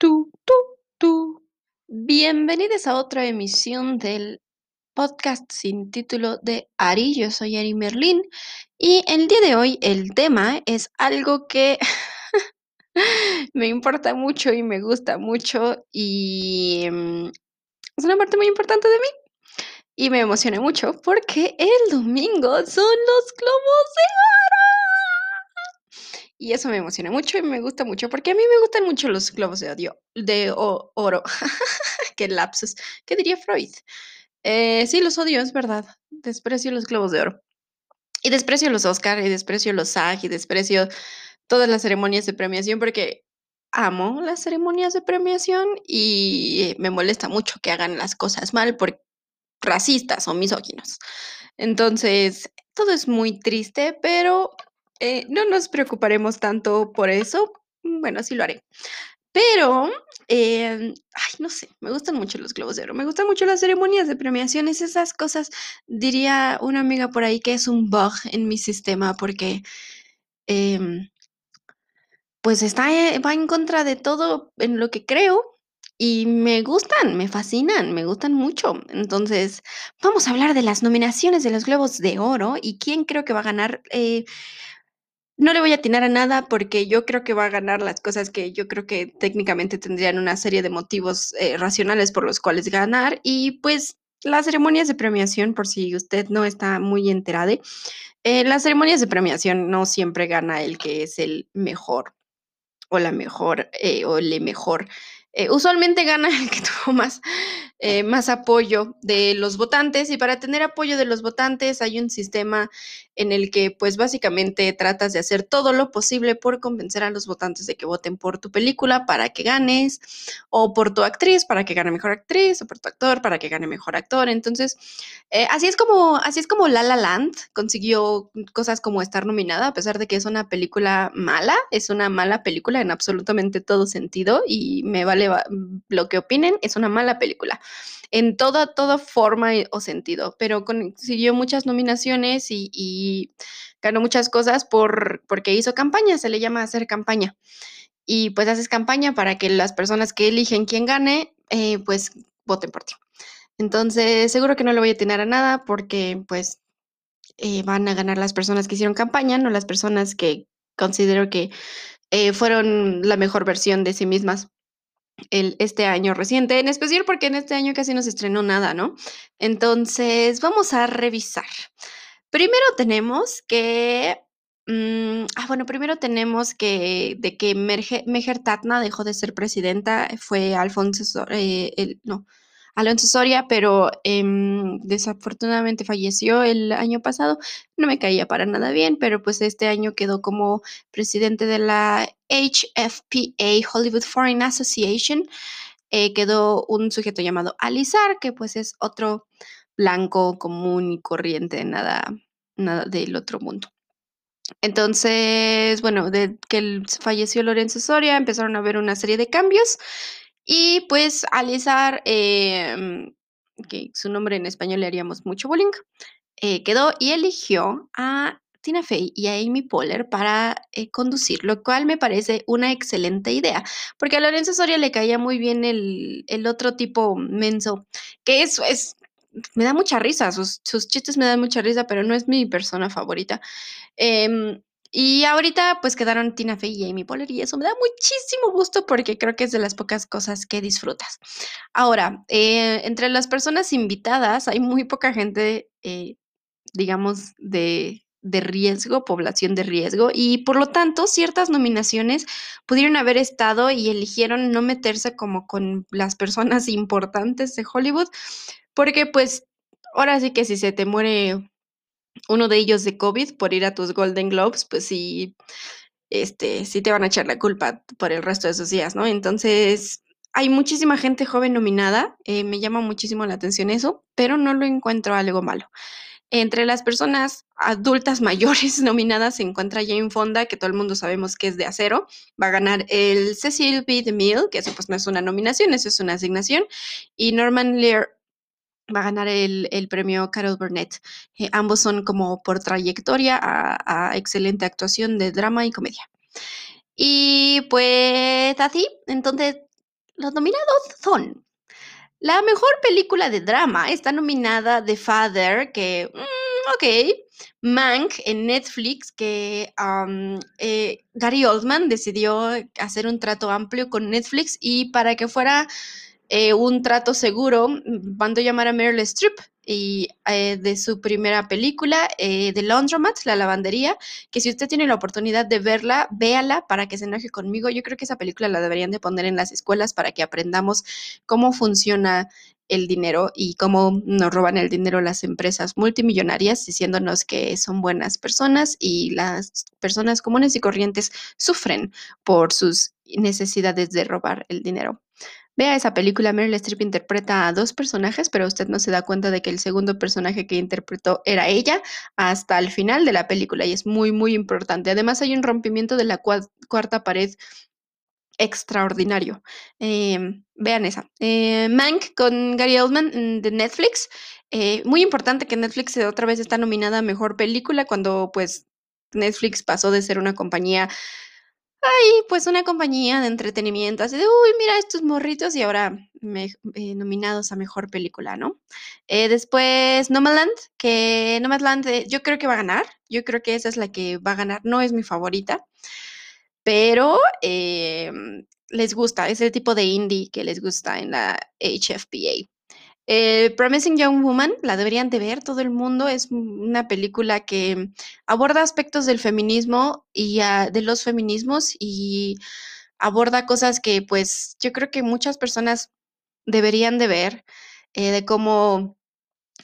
Tú, tú, tú. Bienvenidos a otra emisión del podcast sin título de Ari. Yo soy Ari Merlin y el día de hoy el tema es algo que me importa mucho y me gusta mucho y mm, es una parte muy importante de mí y me emociona mucho porque el domingo son los globos de oro. Y eso me emociona mucho y me gusta mucho porque a mí me gustan mucho los globos de, odio, de oro. Qué lapsus. ¿Qué diría Freud? Eh, sí, los odio, es verdad. Desprecio los globos de oro. Y desprecio los Oscar, y desprecio los SAG, y desprecio todas las ceremonias de premiación porque amo las ceremonias de premiación y me molesta mucho que hagan las cosas mal por racistas o misóginos. Entonces, todo es muy triste, pero eh, no nos preocuparemos tanto por eso. Bueno, sí lo haré. Pero, em, ay, no sé, me gustan mucho los globos de oro, me gustan mucho las ceremonias de premiaciones, esas cosas, diría una amiga por ahí que es un bug en mi sistema porque, em, pues está, eh, va en contra de todo en lo que creo y me gustan, me fascinan, me gustan mucho. Entonces, vamos a hablar de las nominaciones de los Globos de Oro y quién creo que va a ganar. Eh, no le voy a atinar a nada porque yo creo que va a ganar las cosas que yo creo que técnicamente tendrían una serie de motivos eh, racionales por los cuales ganar. Y pues las ceremonias de premiación, por si usted no está muy enterado, eh, las ceremonias de premiación no siempre gana el que es el mejor o la mejor eh, o le mejor. Eh, usualmente gana el que tuvo más, eh, más apoyo de los votantes y para tener apoyo de los votantes hay un sistema en el que pues básicamente tratas de hacer todo lo posible por convencer a los votantes de que voten por tu película para que ganes o por tu actriz para que gane mejor actriz o por tu actor para que gane mejor actor. Entonces, eh, así es como así es como La La Land consiguió cosas como estar nominada a pesar de que es una película mala, es una mala película en absolutamente todo sentido y me vale lo que opinen, es una mala película en toda, toda forma o sentido, pero consiguió muchas nominaciones y, ganó muchas cosas por, porque hizo campaña, se le llama hacer campaña. Y pues haces campaña para que las personas que eligen quién gane, eh, pues voten por ti. Entonces, seguro que no le voy a tener a nada porque pues eh, van a ganar las personas que hicieron campaña, no las personas que considero que eh, fueron la mejor versión de sí mismas el, este año reciente, en especial porque en este año casi no se estrenó nada, ¿no? Entonces, vamos a revisar. Primero tenemos que... mm, ah, bueno, primero tenemos que de que Meher Tatna dejó de ser presidenta, fue Alfonso, So- eh, el, no, Alonso Soria, pero em, desafortunadamente falleció el año pasado. No me caía para nada bien, pero pues este año quedó como presidente de la HFPA, Hollywood Foreign Association, eh, quedó un sujeto llamado Alizar, que pues es otro blanco común y corriente, nada, nada del otro mundo. Entonces, bueno, de que falleció Lorenzo Soria, empezaron a haber una serie de cambios y pues Alizar, em, que su nombre en español le haríamos mucho bullying, eh, quedó y eligió a Tina Fey y a Amy Poehler para eh, conducir, lo cual me parece una excelente idea, porque a Lorenzo Soria le caía muy bien el, otro tipo menso, que es, es, me da mucha risa, sus, sus chistes me dan mucha risa, pero no es mi persona favorita. Em, y ahorita pues quedaron Tina Fey y Amy Poehler y eso me da muchísimo gusto porque creo que es de las pocas cosas que disfrutas. Ahora, eh, entre las personas invitadas hay muy poca gente, eh, digamos, de, de riesgo, población de riesgo, y por lo tanto ciertas nominaciones pudieron haber estado y eligieron no meterse como con las personas importantes de Hollywood, porque pues ahora sí que si se te muere uno de ellos de COVID por ir a tus Golden Globes, pues sí, este, sí te van a echar la culpa por el resto de esos días, ¿no? Entonces, hay muchísima gente joven nominada, eh, me llama muchísimo la atención eso, pero no lo encuentro algo malo. Entre las personas adultas mayores nominadas se encuentra Jane Fonda, que todo el mundo sabemos que es de acero, va a ganar el Cecil B. DeMille, que eso pues no es una nominación, eso es una asignación, y Norman Lear va a ganar el, el premio Carol Burnett. Eh, ambos son como por trayectoria a, excelente actuación de drama y comedia. Y pues así, entonces los nominados son la mejor película de drama está nominada The Father, que, mm, ok, Mank en Netflix, que eh, Gary Oldman decidió hacer un trato amplio con Netflix y para que fuera eh, un trato seguro, mandó llamar a Meryl Streep y eh, de su primera película, eh, The Laundromat, La Lavandería, que si usted tiene la oportunidad de verla, véala para que se enoje conmigo. Yo creo que esa película la deberían de poner en las escuelas para que aprendamos cómo funciona el dinero y cómo nos roban el dinero las empresas multimillonarias, diciéndonos que son buenas personas y las personas comunes y corrientes sufren por sus necesidades de robar el dinero. Vea esa película, Meryl Streep interpreta a dos personajes, pero usted no se da cuenta de que el segundo personaje que interpretó era ella hasta el final de la película y es muy, muy importante. Además hay un rompimiento de la cuarta pared extraordinario. Em, vean esa. Eh, Mank con Gary Oldman de Netflix. Eh, muy importante que Netflix otra vez está nominada a Mejor Película cuando pues Netflix pasó de ser una compañía Ay, pues una compañía de entretenimiento, así de, uy, mira estos morritos y ahora me, eh, nominados a mejor película, ¿no? Eh, después Nomadland, que Nomadland eh, yo creo que va a ganar, yo creo que esa es la que va a ganar, no es mi favorita, pero em, les gusta, es el tipo de indie que les gusta en la HFPA. Eh, Promising Young Woman, la deberían de ver todo el mundo, es una película que aborda aspectos del feminismo y ah, de los feminismos y aborda cosas que pues yo creo que muchas personas deberían de ver, eh, de cómo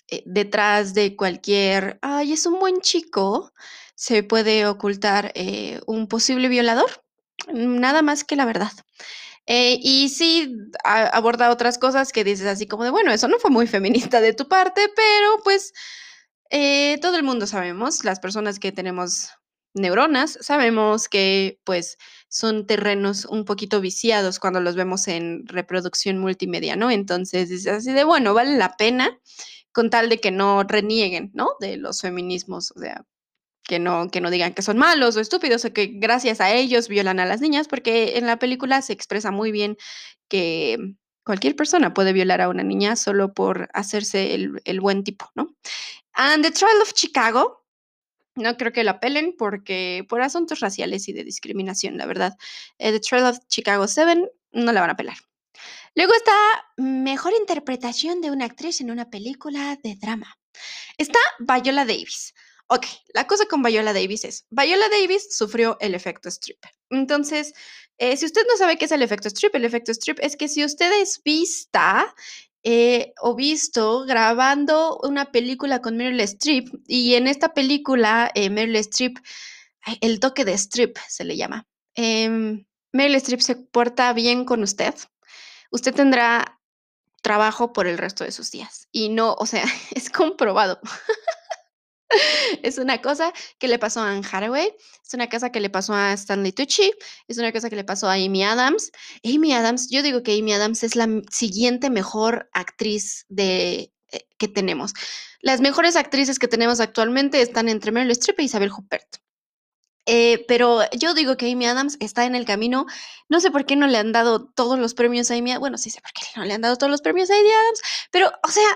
eh, detrás de cualquier, ay, es un buen chico, se puede ocultar un posible violador, nada más que la verdad. Eh, y sí aborda otras cosas que dices así como de, bueno, eso no fue muy feminista de tu parte, pero pues eh, todo el mundo sabemos, las personas que tenemos neuronas, sabemos que pues son terrenos un poquito viciados cuando los vemos en reproducción multimedia, ¿no? Entonces dices así de, bueno, vale la pena con tal de que no renieguen, ¿no? De los feminismos, o sea, que no, que no digan que son malos o estúpidos o que gracias a ellos violan a las niñas, porque en la película se expresa muy bien que cualquier persona puede violar a una niña solo por hacerse el, buen tipo, ¿no? And the Trial of Chicago, no creo que la apelen porque por asuntos raciales y de discriminación, la verdad. Eh, the Trial of Chicago 7 no la van a apelar. Luego está mejor interpretación de una actriz en una película de drama. Está Viola Davis. Ok, la cosa con Viola Davis es, Viola Davis sufrió el efecto strip. Entonces, eh, si usted no sabe qué es el efecto strip, el efecto strip es que si usted es vista eh, o visto grabando una película con Meryl Streep y en esta película eh, Meryl Streep, el toque de strip se le llama. Em, Meryl Streep se porta bien con usted. Usted tendrá trabajo por el resto de sus días. Y no, o sea, es comprobado. es una cosa que le pasó a Anne Hathaway, es una cosa que le pasó a Stanley Tucci, es una cosa que le pasó a Amy Adams. Amy Adams, yo digo que Amy Adams es la siguiente mejor actriz de, eh, que tenemos. Las mejores actrices que tenemos actualmente están entre Meryl Streep e Isabel Huppert. Eh, pero yo digo que Amy Adams está en el camino. No sé por qué no le han dado todos los premios a Amy Bueno, sí sé por qué no le han dado todos los premios a Amy Adams, pero, o sea,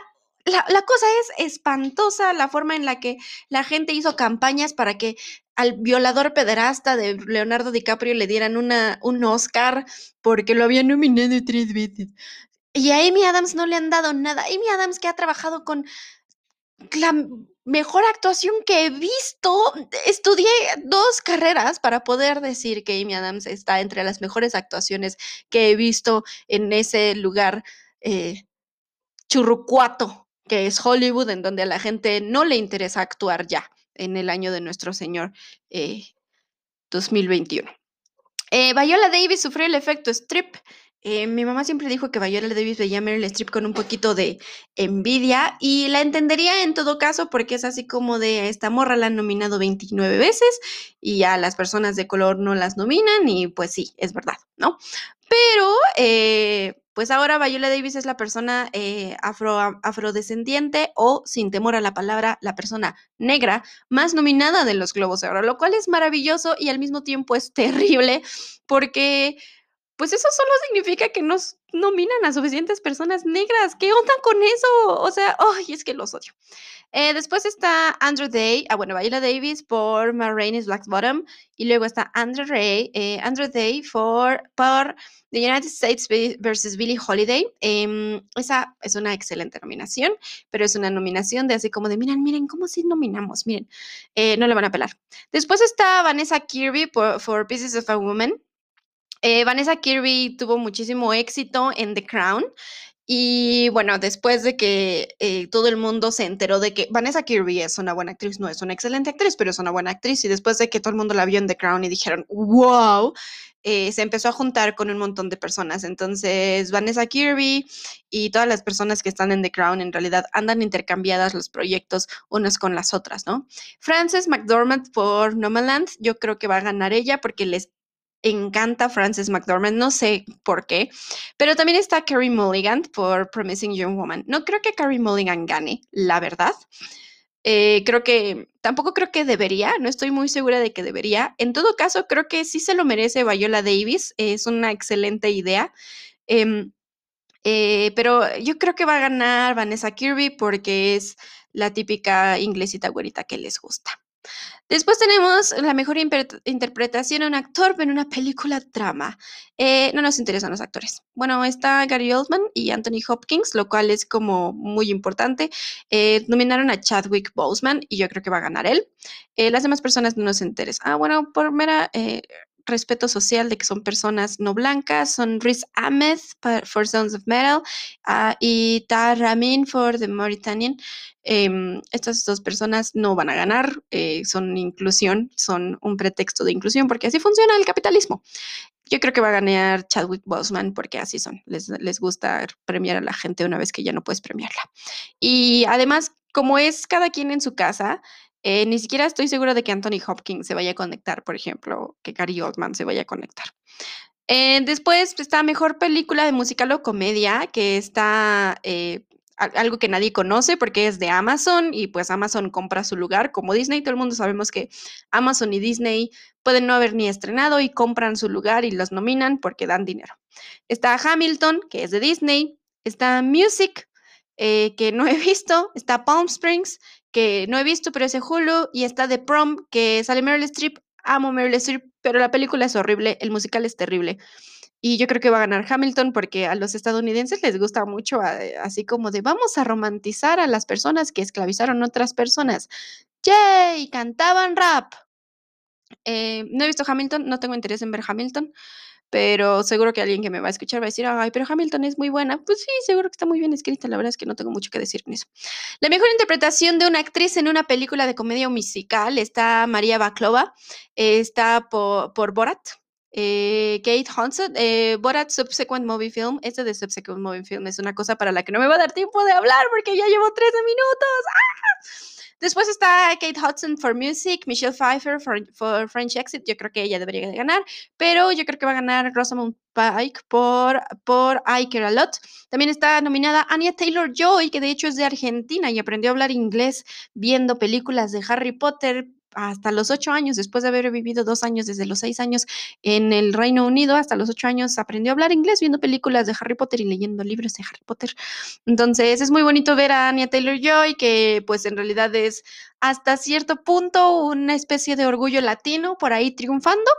la, cosa es espantosa la forma en la que la gente hizo campañas para que al violador pederasta de Leonardo DiCaprio le dieran una, un Oscar porque lo habían nominado tres veces. Y a Amy Adams no le han dado nada. Amy Adams que ha trabajado con la mejor actuación que he visto. Estudié dos carreras para poder decir que Amy Adams está entre las mejores actuaciones que he visto en ese lugar eh, churrucuato que es Hollywood, en donde a la gente no le interesa actuar ya en el año de nuestro Señor 2021. Eh, Viola Davis sufrió el efecto strip. Eh, mi mamá siempre dijo que Viola Davis veía Meryl Streep con un poquito de envidia y la entendería en todo caso porque es así como de esta morra la han nominado 29 veces y a las personas de color no las nominan y pues sí, es verdad, ¿no? Pero eh, pues ahora Viola Davis es la persona eh, afro, afrodescendiente o, sin temor a la palabra, la persona negra más nominada de los Globos de Oro, lo cual es maravilloso y al mismo tiempo es terrible porque pues eso solo significa que nos nominan a suficientes personas negras. ¿Qué onda con eso? O sea, ay, es que los odio. Eh, después está Andrew Day, ah, bueno, Viola Davis por Ma Rainey's Black Bottom. Y luego está Andrew, Ray, eh, Andrew Day for, por The United States versus Billie Holiday. Em, esa es una excelente nominación, pero es una nominación de así como de, miren, miren, ¿cómo si nominamos? Miren, eh, no le van a pelar. Después está Vanessa Kirby por For Pieces of a Woman. Eh, Vanessa Kirby tuvo muchísimo éxito en The Crown. Y bueno, después de que eh, todo el mundo se enteró de que Vanessa Kirby es una buena actriz, no es una excelente actriz, pero es una buena actriz, y después de que todo el mundo la vio en The Crown y dijeron, wow, eh, se empezó a juntar con un montón de personas. Entonces, Vanessa Kirby y todas las personas que están en The Crown en realidad andan intercambiadas los proyectos unas con las otras, ¿no? Frances McDormand por Nomadland, yo creo que va a ganar ella porque les encanta Frances McDormand, no sé por qué, pero también está Carrie Mulligan por Promising Young Woman. No creo que Carrie Mulligan gane, la verdad. Eh, creo que tampoco creo que debería, no estoy muy segura de que debería. En todo caso, creo que sí se lo merece Viola Davis, es una excelente idea. Em, eh, pero yo creo que va a ganar Vanessa Kirby porque es la típica inglesita güerita que les gusta. Después tenemos la mejor interpretación de un actor en una película drama. Eh, no nos interesan los actores. Bueno, está Gary Oldman y Anthony Hopkins, lo cual es como muy importante. Eh, nominaron a Chadwick Boseman y yo creo que va a ganar él. Eh, las demás personas no nos interesan. Ah, bueno, por mera respeto social de que son personas no blancas, son Riz Ahmed for Sons of Metal uh, y Tahar Ramin for The Mauritanian. Em, estas dos personas no van a ganar, eh, son inclusión, son un pretexto de inclusión porque así funciona el capitalismo. Yo creo que va a ganar Chadwick Boseman porque así son, les, les gusta premiar a la gente una vez que ya no puedes premiarla. Y además, como es cada quien en su casa, eh, ni siquiera estoy segura de que Anthony Hopkins se vaya a conectar, por ejemplo, que Gary Oldman se vaya a conectar. Eh, después está Mejor Película de Musical o Comedia, que está eh, algo que nadie conoce porque es de Amazon y pues Amazon compra su lugar. Como Disney, todo el mundo sabemos que Amazon y Disney pueden no haber ni estrenado y compran su lugar y los nominan porque dan dinero. Está Hamilton, que es de Disney. Está Music, que no he visto. Está Palm Springs, que no he visto, pero es de Hulu, y está The Prom, que sale Meryl Streep. Amo Meryl Streep, pero la película es horrible, el musical es terrible. Y yo creo que va a ganar Hamilton porque a los estadounidenses les gusta mucho eh, así como de vamos a romantizar a las personas que esclavizaron otras personas. ¡Yay! Cantaban rap. Eh, no he visto Hamilton, no tengo interés en ver Hamilton pero seguro que alguien que me va a escuchar va a decir, ay, pero Hamilton es muy buena. Pues sí, seguro que está muy bien escrita, la verdad es que no tengo mucho que decir en eso. La mejor interpretación de una actriz en una película de comedia musical está María Baklova, está por, por Borat. Eh, Kate Hudson, eh, Borat Subsequent Movie Film. Este de Subsequent Movie Film es una cosa para la que no me va a dar tiempo de hablar porque ya llevo 13 minutos. ¡Ah! Después está Kate Hudson for Music, Michelle Pfeiffer for, French Exit. Yo creo que ella debería de ganar, pero yo creo que va a ganar Rosamund Pike por, por I Care A Lot. También está nominada Anya Taylor Joy, que de hecho es de Argentina y aprendió a hablar inglés viendo películas de Harry Potter, hasta los ocho años, después de haber vivido dos años, desde los seis años en el Reino Unido, hasta los ocho años aprendió a hablar inglés viendo películas de Harry Potter y leyendo libros de Harry Potter. Entonces es muy bonito ver a Anya Taylor Joy, que pues en realidad es hasta cierto punto una especie de orgullo latino por ahí triunfando.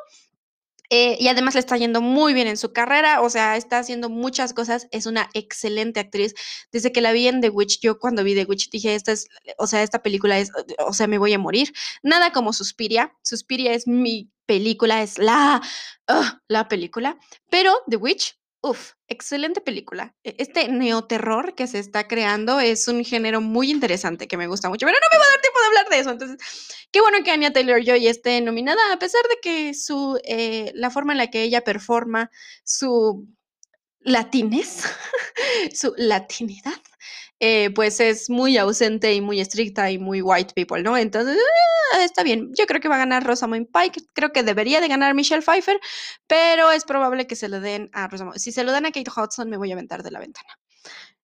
Eh, y además le está yendo muy bien en su carrera, o sea, está haciendo muchas cosas, es una excelente actriz. Desde que la vi en The Witch, yo cuando vi The Witch dije, esta es, o sea, esta película es, o sea, me voy a morir. Nada como Suspiria, Suspiria es mi película, es la, la película, pero The Witch Uf, excelente película. E, este neoterror que se está creando es un género muy interesante que me gusta mucho, pero no me va a dar tiempo de hablar de eso. Entonces, qué bueno que Anya Taylor Joy esté nominada, a pesar de que su eh, la forma en la que ella performa su latines, su latinidad, eh, pues es muy ausente y muy estricta y muy white people, ¿no? Entonces, ah, está bien. Yo creo que va a ganar Rosamund Pike. Creo que debería de ganar Michelle Pfeiffer, pero es probable que se lo den a Rosamund. Si se lo dan a Kate Hudson, me voy a aventar de la ventana.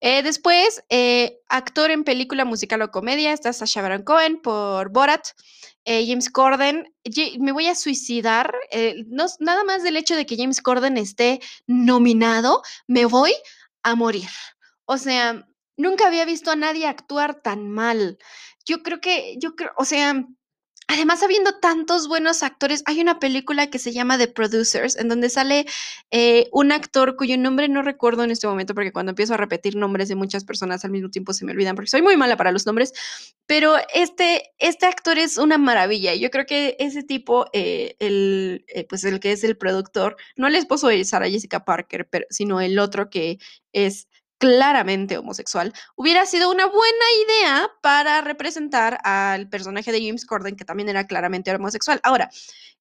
Eh, después, eh, actor en película musical o comedia, está Sacha Baron Cohen por Borat. Eh, James Corden, me voy a suicidar, eh, no, nada más del hecho de que James Corden esté nominado, me voy a morir. O sea, nunca había visto a nadie actuar tan mal. Yo creo que, yo creo, o sea, Además, habiendo tantos buenos actores, hay una película que se llama The Producers, en donde sale eh, un actor cuyo nombre no recuerdo en este momento, porque cuando empiezo a repetir nombres de muchas personas al mismo tiempo se me olvidan, porque soy muy mala para los nombres, pero este, este actor es una maravilla. Yo creo que ese tipo, eh, el, eh, pues el que es el productor, no el esposo de Sarah Jessica Parker, pero, sino el otro que es claramente homosexual, hubiera sido una buena idea para representar al personaje de James Corden, que también era claramente homosexual. Ahora,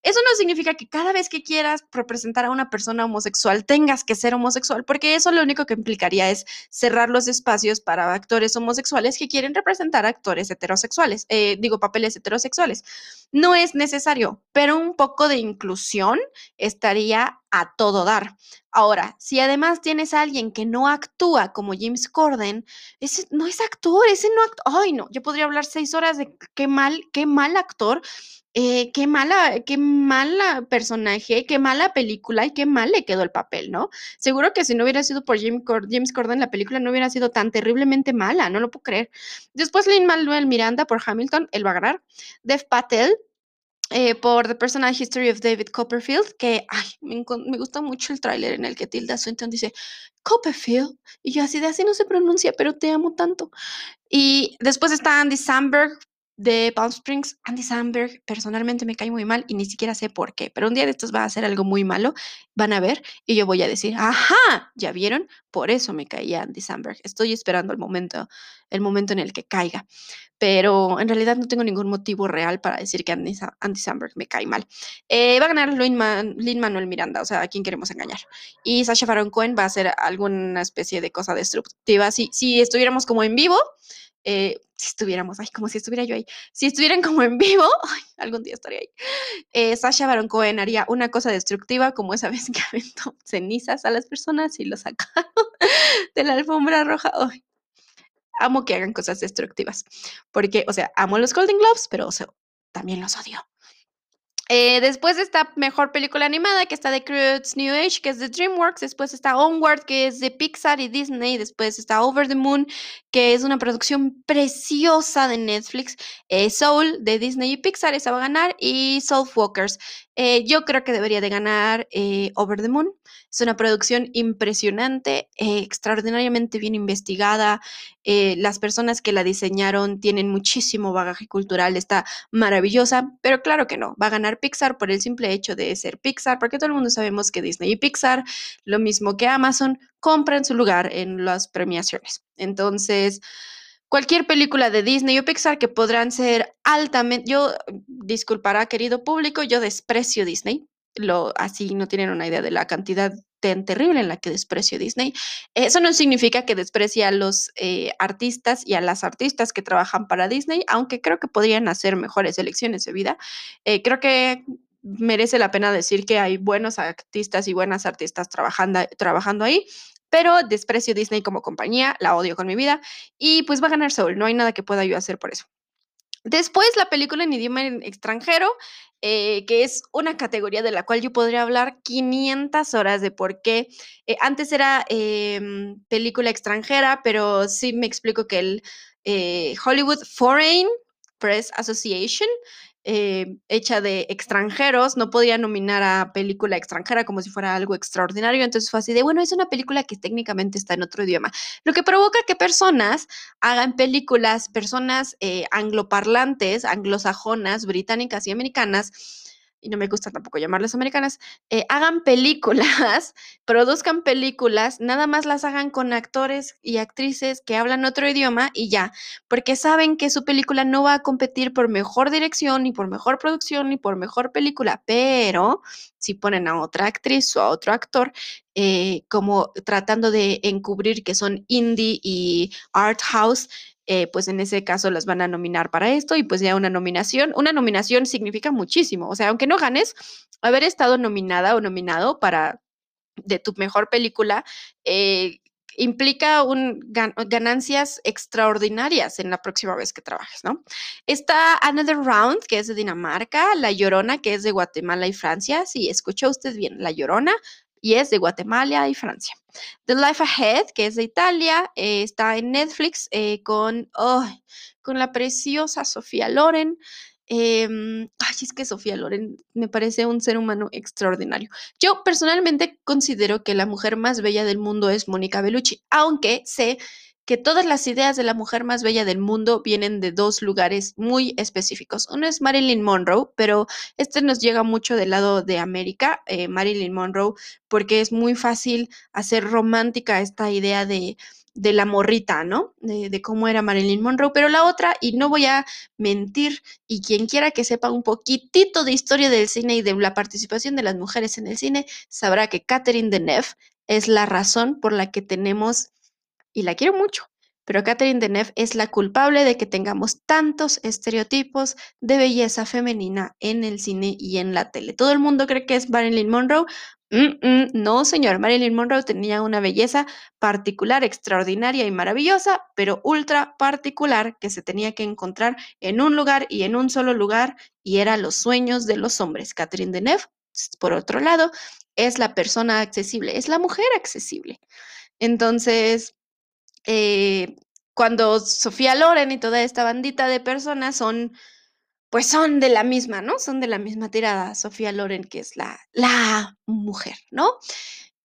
eso no significa que cada vez que quieras representar a una persona homosexual tengas que ser homosexual, porque eso lo único que implicaría es cerrar los espacios para actores homosexuales que quieren representar actores heterosexuales, eh, digo, papeles heterosexuales. No es necesario, pero un poco de inclusión estaría a todo dar. Ahora, si además tienes a alguien que no actúa como James Corden, ese no es actor, ese no actúa. Ay, no, yo podría hablar seis horas de qué mal, qué mal actor eh, qué mala, qué mala personaje, qué mala película y qué mal le quedó el papel, ¿no? Seguro que si no hubiera sido por James, Corden, la película no hubiera sido tan terriblemente mala, no lo puedo creer. Después Lin Manuel Miranda por Hamilton, él va a ganar. Dev Patel eh, por The Personal History of David Copperfield, que ay, me, me gusta mucho el tráiler en el que Tilda Swinton dice Copperfield, y yo así de así no se pronuncia, pero te amo tanto. Y después está Andy Samberg de Palm Springs, Andy Samberg personalmente me cae muy mal y ni siquiera sé por qué, pero un día de estos va a hacer algo muy malo, van a ver y yo voy a decir, ajá, ¿ya vieron? Por eso me caía Andy Samberg. Estoy esperando el momento, el momento en el que caiga, pero en realidad no tengo ningún motivo real para decir que Andy, Samberg me cae mal. Eh, va a ganar Lin, Manuel Miranda, o sea, ¿a quién queremos engañar? Y Sasha Baron Cohen va a hacer alguna especie de cosa destructiva. Si, si estuviéramos como en vivo, eh, si estuviéramos, ay, como si estuviera yo ahí, si estuvieran como en vivo, algún día estaría ahí. Eh, Sasha Baron Cohen haría una cosa destructiva, como esa vez que aventó cenizas a las personas y lo sacaron de la alfombra roja. amo que hagan cosas destructivas, porque, o sea, amo los Golden Globes, pero también los odio. Eh, después está mejor película animada, que está The Croods New Age, que es de DreamWorks. Después está Onward, que es de Pixar y Disney. Después está Over the Moon, que es una producción preciosa de Netflix. Eh, Soul, de Disney y Pixar, esa va a ganar. Y Soul Walkers. Eh, yo creo que debería de ganar Over the Moon. Es una producción impresionante, extraordinariamente bien investigada. las personas que la diseñaron tienen muchísimo bagaje cultural. Está maravillosa, pero claro que no. Va a ganar Pixar por el simple hecho de ser Pixar, porque todo el mundo sabemos que Disney y Pixar, lo mismo que Amazon, compran su lugar en las premiaciones. Entonces, cualquier película de Disney o Pixar que podrán ser altamente, yo disculpará querido público, yo desprecio Disney, lo así no tienen una idea de la cantidad terrible en la que desprecio Disney. Eso no significa que desprecie a los eh, artistas y a las artistas que trabajan para Disney, aunque creo que podrían hacer mejores elecciones de vida. Eh, creo que merece la pena decir que hay buenos artistas y buenas artistas trabajando, trabajando ahí, pero desprecio Disney como compañía, la odio con mi vida y pues va a ganar Soul, no hay nada que pueda yo hacer por eso. Después la película en idioma extranjero, eh, que es una categoría de la cual yo podría hablar 500 horas de por qué. Eh, antes era em, película extranjera, pero sí me explico que el eh, Hollywood Foreign Press Association eh, hecha de extranjeros, no podía nominar a película extranjera como si fuera algo extraordinario, entonces fue así de, bueno, es una película que técnicamente está en otro idioma, lo que provoca que personas hagan películas, personas eh, angloparlantes, anglosajonas, británicas y americanas, y no me gusta tampoco llamarlas americanas, eh, hagan películas, produzcan películas, nada más las hagan con actores y actrices que hablan otro idioma y ya, porque saben que su película no va a competir por mejor dirección, ni por mejor producción, ni por mejor película, pero si ponen a otra actriz o a otro actor, eh, como tratando de encubrir que son indie y art house, eh, pues en ese caso las van a nominar para esto y pues ya una nominación, una nominación significa muchísimo, o sea, aunque no ganes, haber estado nominada o nominado para de tu mejor película, eh, implica un, ganancias extraordinarias en la próxima vez que trabajes, ¿no? Está Another Round, que es de Dinamarca, La Llorona, que es de Guatemala y Francia. Sí, escuchó usted bien, La Llorona, y es de Guatemala y Francia. The Life Ahead, que es de Italia, eh, está en Netflix eh, con, con la preciosa Sofía Loren. Em, ay, es que Sofía Loren me parece un ser humano extraordinario. Yo personalmente considero que la mujer más bella del mundo es Mónica Bellucci, aunque sé que todas las ideas de la mujer más bella del mundo vienen de dos lugares muy específicos. Uno es Marilyn Monroe, pero este nos llega mucho del lado de América, eh, Marilyn Monroe, porque es muy fácil hacer romántica esta idea de, de la morrita, ¿no? De, de, cómo era Marilyn Monroe, pero la otra, y no voy a mentir, y quien quiera que sepa un poquitito de historia del cine y de la participación de las mujeres en el cine, sabrá que Catherine Deneuve es la razón por la que tenemos y la quiero mucho, pero Catherine Deneuve es la culpable de que tengamos tantos estereotipos de belleza femenina en el cine y en la tele. Todo el mundo cree que es Marilyn Monroe. no, señor, Marilyn Monroe tenía una belleza particular, extraordinaria y maravillosa, pero ultra particular que se tenía que encontrar en un lugar y en un solo lugar y era los sueños de los hombres. Catherine Deneuve, por otro lado, es la persona accesible, es la mujer accesible. Entonces, eh, cuando Sofía Loren y toda esta bandita de personas son, pues son de la misma, ¿no? Son de la misma tirada. Sofía Loren, que es la, la mujer, ¿no?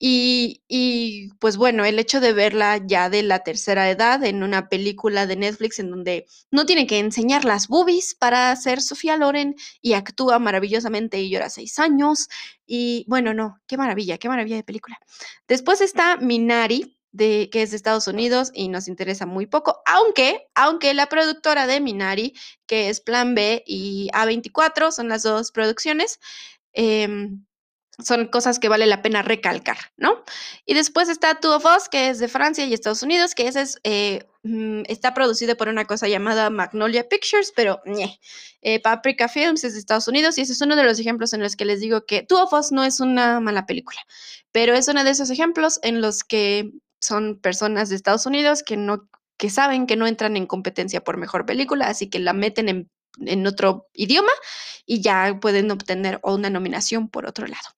Y, y, pues bueno, el hecho de verla ya de la tercera edad en una película de Netflix en donde no tiene que enseñar las boobies para ser Sofía Loren y actúa maravillosamente y llora seis años. Y bueno, no, qué maravilla, qué maravilla de película. Después está Minari, de, que es de Estados Unidos y nos interesa muy poco, aunque, aunque la productora de Minari, que es Plan B y A24, son las dos producciones, em, son cosas que vale la pena recalcar, ¿no? Y después está Two of Us, que es de Francia y Estados Unidos, que ese es, eh, mm, está producido por una cosa llamada Magnolia Pictures, pero eh, Paprika Films es de Estados Unidos y ese es uno de los ejemplos en los que les digo que Two of Us no es una mala película, pero es uno de esos ejemplos en los que son personas de Estados Unidos que no que saben que no entran en competencia por mejor película, así que la meten en, en otro idioma y ya pueden obtener una nominación por otro lado.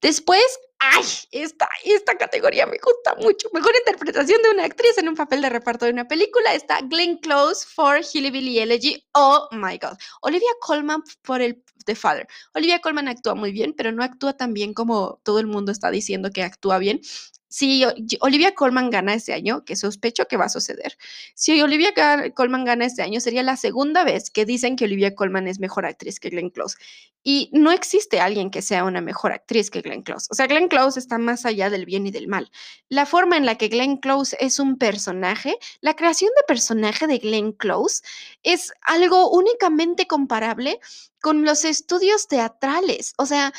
Después, ¡ay! Esta, esta categoría me gusta mucho. Mejor interpretación de una actriz en un papel de reparto de una película está Glenn Close for Billy Elegy. Oh my God. Olivia Colman por el The Father. Olivia Colman actúa muy bien, pero no actúa tan bien como todo el mundo está diciendo que actúa bien si Olivia Colman gana este año, que sospecho que va a suceder, si Olivia Colman gana este año, sería la segunda vez que dicen que Olivia Colman es mejor actriz que Glenn Close. Y no existe alguien que sea una mejor actriz que Glenn Close. O sea, Glenn Close está más allá del bien y del mal. La forma en la que Glenn Close es un personaje, la creación de personaje de Glenn Close es algo únicamente comparable con los estudios teatrales. O sea,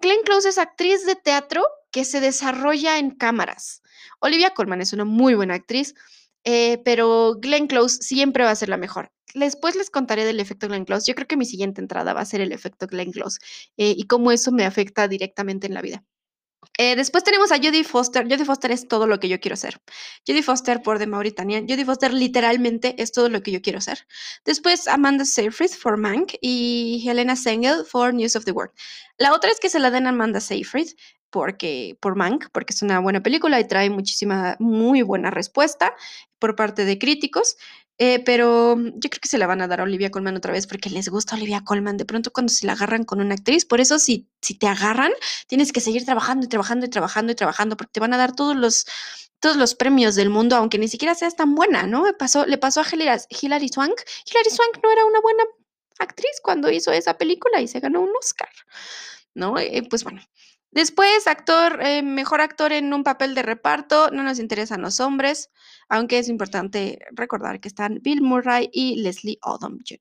Glenn Close es actriz de teatro que se desarrolla en cámaras. Olivia Colman es una muy buena actriz, eh, pero Glenn Close siempre va a ser la mejor. Después les contaré del efecto Glenn Close. Yo creo que mi siguiente entrada va a ser el efecto Glenn Close eh, y cómo eso me afecta directamente en la vida. Eh, después tenemos a Judy Foster. Judy Foster es todo lo que yo quiero ser. Judy Foster por The Mauritania. Judy Foster literalmente es todo lo que yo quiero ser. Después Amanda Seyfried for Mank y Helena Sengel for News of the World. La otra es que se la den a Amanda Seyfried porque, por Mank, porque es una buena película y trae muchísima, muy buena respuesta por parte de críticos. Eh, pero yo creo que se la van a dar a Olivia Colman otra vez porque les gusta Olivia Colman. De pronto cuando se la agarran con una actriz, por eso si, si te agarran, tienes que seguir trabajando y trabajando y trabajando y trabajando porque te van a dar todos los, todos los premios del mundo, aunque ni siquiera seas tan buena, ¿no? Pasó, le pasó a Hilary Swank. Hilary Swank no era una buena actriz cuando hizo esa película y se ganó un Oscar, ¿no? Eh, pues bueno, Después, actor, eh, mejor actor en un papel de reparto, no nos interesan los hombres, aunque es importante recordar que están Bill Murray y Leslie Odom Jr.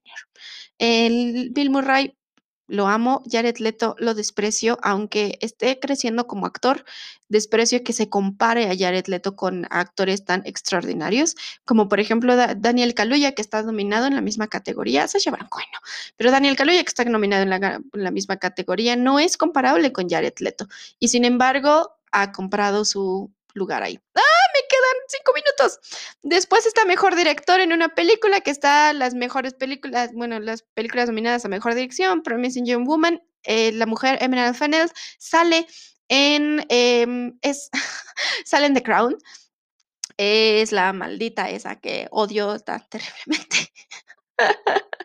El Bill Murray lo amo, Jared Leto lo desprecio, aunque esté creciendo como actor, desprecio que se compare a Jared Leto con actores tan extraordinarios, como por ejemplo Daniel Kaluuya, que está nominado en la misma categoría, Sasha Baron bueno, pero Daniel Kaluuya, que está nominado en la, en la misma categoría, no es comparable con Jared Leto, y sin embargo ha comprado su lugar ahí. ¡Ah! Me quedan cinco minutos. Después está mejor director en una película que está las mejores películas, bueno, las películas nominadas a mejor dirección, Promising Young Woman, eh, la mujer Emerald Fennell sale en, em, es, sale en The Crown. Es la maldita esa que odio tan terriblemente.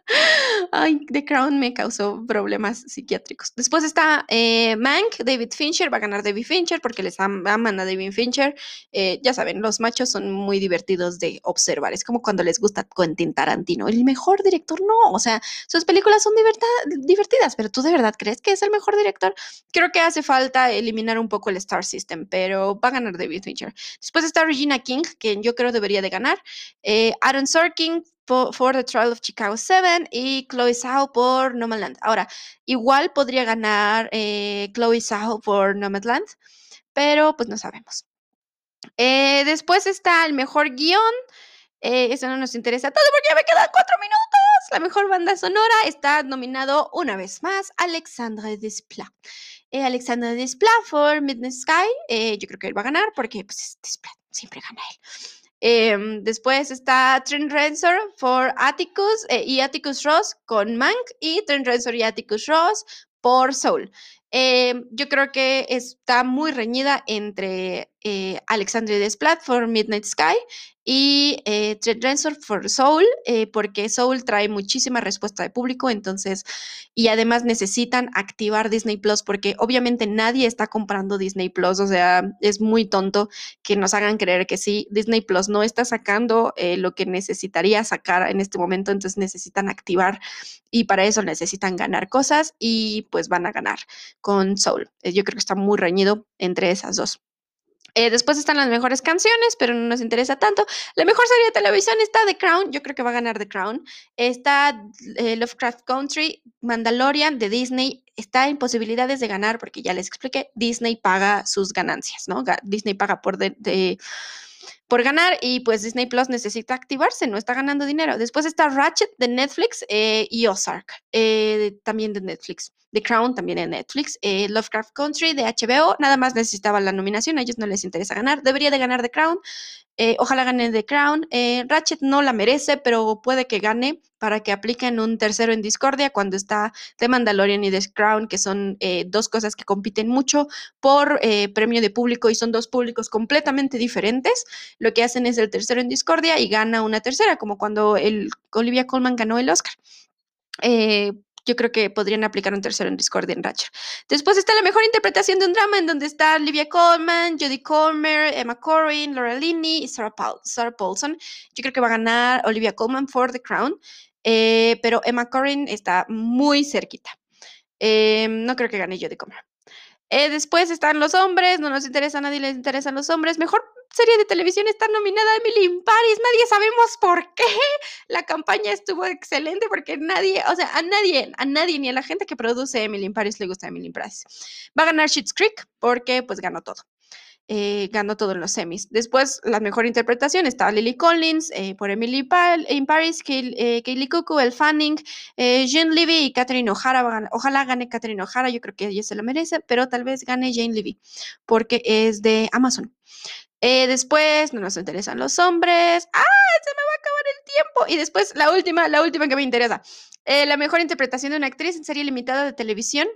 Ay, The Crown me causó problemas psiquiátricos. Después está eh, Mank, David Fincher, va a ganar David Fincher porque les aman a David Fincher. Eh, ya saben, los machos son muy divertidos de observar. Es como cuando les gusta Quentin Tarantino. El mejor director, no. O sea, sus películas son divertidas, pero tú de verdad crees que es el mejor director. Creo que hace falta eliminar un poco el Star System, pero va a ganar David Fincher. Después está Regina King, que yo creo debería de ganar. Eh, Aaron Sorkin, for, The Trial of Chicago 7 y Chloe Zhao por Nomadland. Ahora, igual podría ganar eh, Chloe Zhao por Nomadland, pero pues no sabemos. Eh, después está el mejor guion. Eh, eso no nos interesa todo porque ya me quedan cuatro minutos. La mejor banda sonora está nominado una vez más Alexandre Desplat. Alexandre Desplat por Midnight Sky. yo creo que él va a ganar porque pues, Desplat siempre gana él. Em, después está Trent Reznor por Atticus eh, y Atticus Ross con Mank y Trent Reznor y Atticus Ross por Soul. Em, yo creo que está muy reñida entre eh, Alexandria Desplat por Midnight Sky y eh, Trent Reznor for Soul, eh, porque Soul trae muchísima respuesta de público, entonces, y además necesitan activar Disney Plus, porque obviamente nadie está comprando Disney Plus, o sea, es muy tonto que nos hagan creer que sí, Disney Plus no está sacando eh, lo que necesitaría sacar en este momento, entonces necesitan activar y para eso necesitan ganar cosas y pues van a ganar con Soul. yo creo que está muy reñido entre esas dos. Eh, después están las mejores canciones, pero no nos interesa tanto. La mejor serie de televisión está The Crown, yo creo que va a ganar The Crown. Está eh, Lovecraft Country, Mandalorian de Disney. Está en posibilidades de ganar porque ya les expliqué, Disney paga sus ganancias, ¿no? Disney paga por de por ganar y pues Disney Plus necesita activarse, no está ganando dinero. Después está Ratchet de Netflix eh, y Ozark, eh, también de Netflix. The Crown también de Netflix. Eh, Lovecraft Country de HBO, nada más necesitaba la nominación, a ellos no les interesa ganar. Debería de ganar The Crown. Ojalá gane The Crown. Ratchet no la merece, pero puede que gane para que apliquen un tercero en Discordia cuando está The Mandalorian y The Crown, que son dos cosas que compiten mucho por premio de público y son dos públicos completamente diferentes. Lo que hacen es el tercero en Discordia y gana una tercera, como cuando el Olivia Colman ganó el Oscar yo creo que podrían aplicar un tercero en Discord en Ratchet. Después está la mejor interpretación de un drama en donde está Olivia Colman, Jodie Comer, Emma Corrin, Laura Linney y Sarah, Paulson. Yo creo que va a ganar Olivia Colman for The Crown, eh, pero Emma Corrin está muy cerquita. Eh, no creo que gane Jodie Comer. Eh, después están los hombres, no nos interesa a nadie, les interesan los hombres. Mejor serie de televisión está nominada Emily in Paris, nadie sabemos por qué. La campaña estuvo excelente porque nadie, o sea, a nadie, a nadie, ni a la gente que produce Emily in Paris le gusta Emily in Paris. Va a ganar Schitt's Creek porque pues ganó todo. Eh, ganó todo en los semis. Después, la mejor interpretación está Lily Collins eh, por Emily in Paris, eh, Kaylee Cuckoo, El Fanning, Jane Levy y Catherine O'Hara. Ojalá gane Catherine O'Hara, yo creo que ella se lo merece, pero tal vez gane Jane Levy porque es de Amazon. Después, no nos interesan los hombres. ¡Ah! Se me va a acabar el tiempo. Y después, la última, la última que me interesa. la mejor interpretación de una actriz en serie limitada de televisión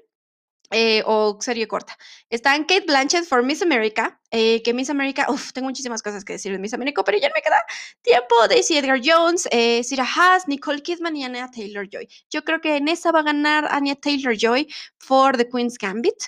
eh, o serie corta. Está en Kate Blanchett for Miss America, eh, que Miss America, uff, tengo muchísimas cosas que decir de Miss America, pero ya no me queda tiempo. Daisy Edgar Jones, eh, Haas, Nicole Kidman y Anya Taylor Joy. Yo creo que en esa va a ganar Anya Taylor Joy for The Queen's Gambit.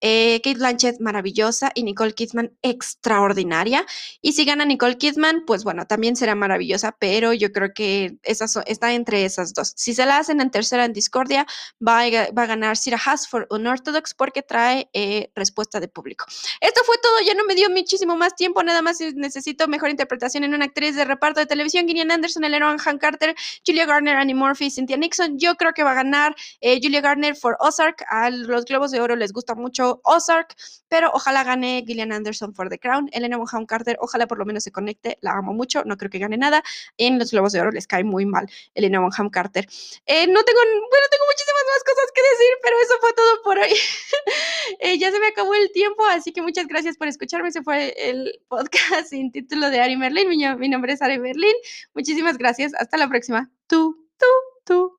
Eh, Kate Blanchett maravillosa y Nicole Kidman extraordinaria. Y si gana Nicole Kidman, pues bueno, también será maravillosa, pero yo creo que está entre esas dos. Si se la hacen en tercera en Discordia, va a, va a ganar Sira Haas for Unorthodox porque trae eh, respuesta de público. Esto fue todo, ya no me dio muchísimo más tiempo, nada más necesito mejor interpretación en una actriz de reparto de televisión, Gillian Anderson, Eleanor Han Carter, Julia Garner, Annie Murphy, Cynthia Nixon. Yo creo que va a ganar eh, Julia Garner for Ozark. A los Globos de Oro les gusta mucho Ozark, pero ojalá gane Gillian Anderson for The Crown, Elena Bonham Carter, ojalá por lo menos se conecte, la amo mucho, no creo que gane nada, en los Globos de Oro les cae muy mal Elena Bonham Carter. Eh, no tengo, bueno, tengo muchísimas más cosas que decir, pero eso fue todo por hoy. Eh, ya se me acabó el tiempo, así que muchas gracias por escucharme, se fue el podcast sin título de Ari Merlin, mi, mi nombre es Ari Merlin, muchísimas gracias, hasta la próxima. Tú, tú, tú.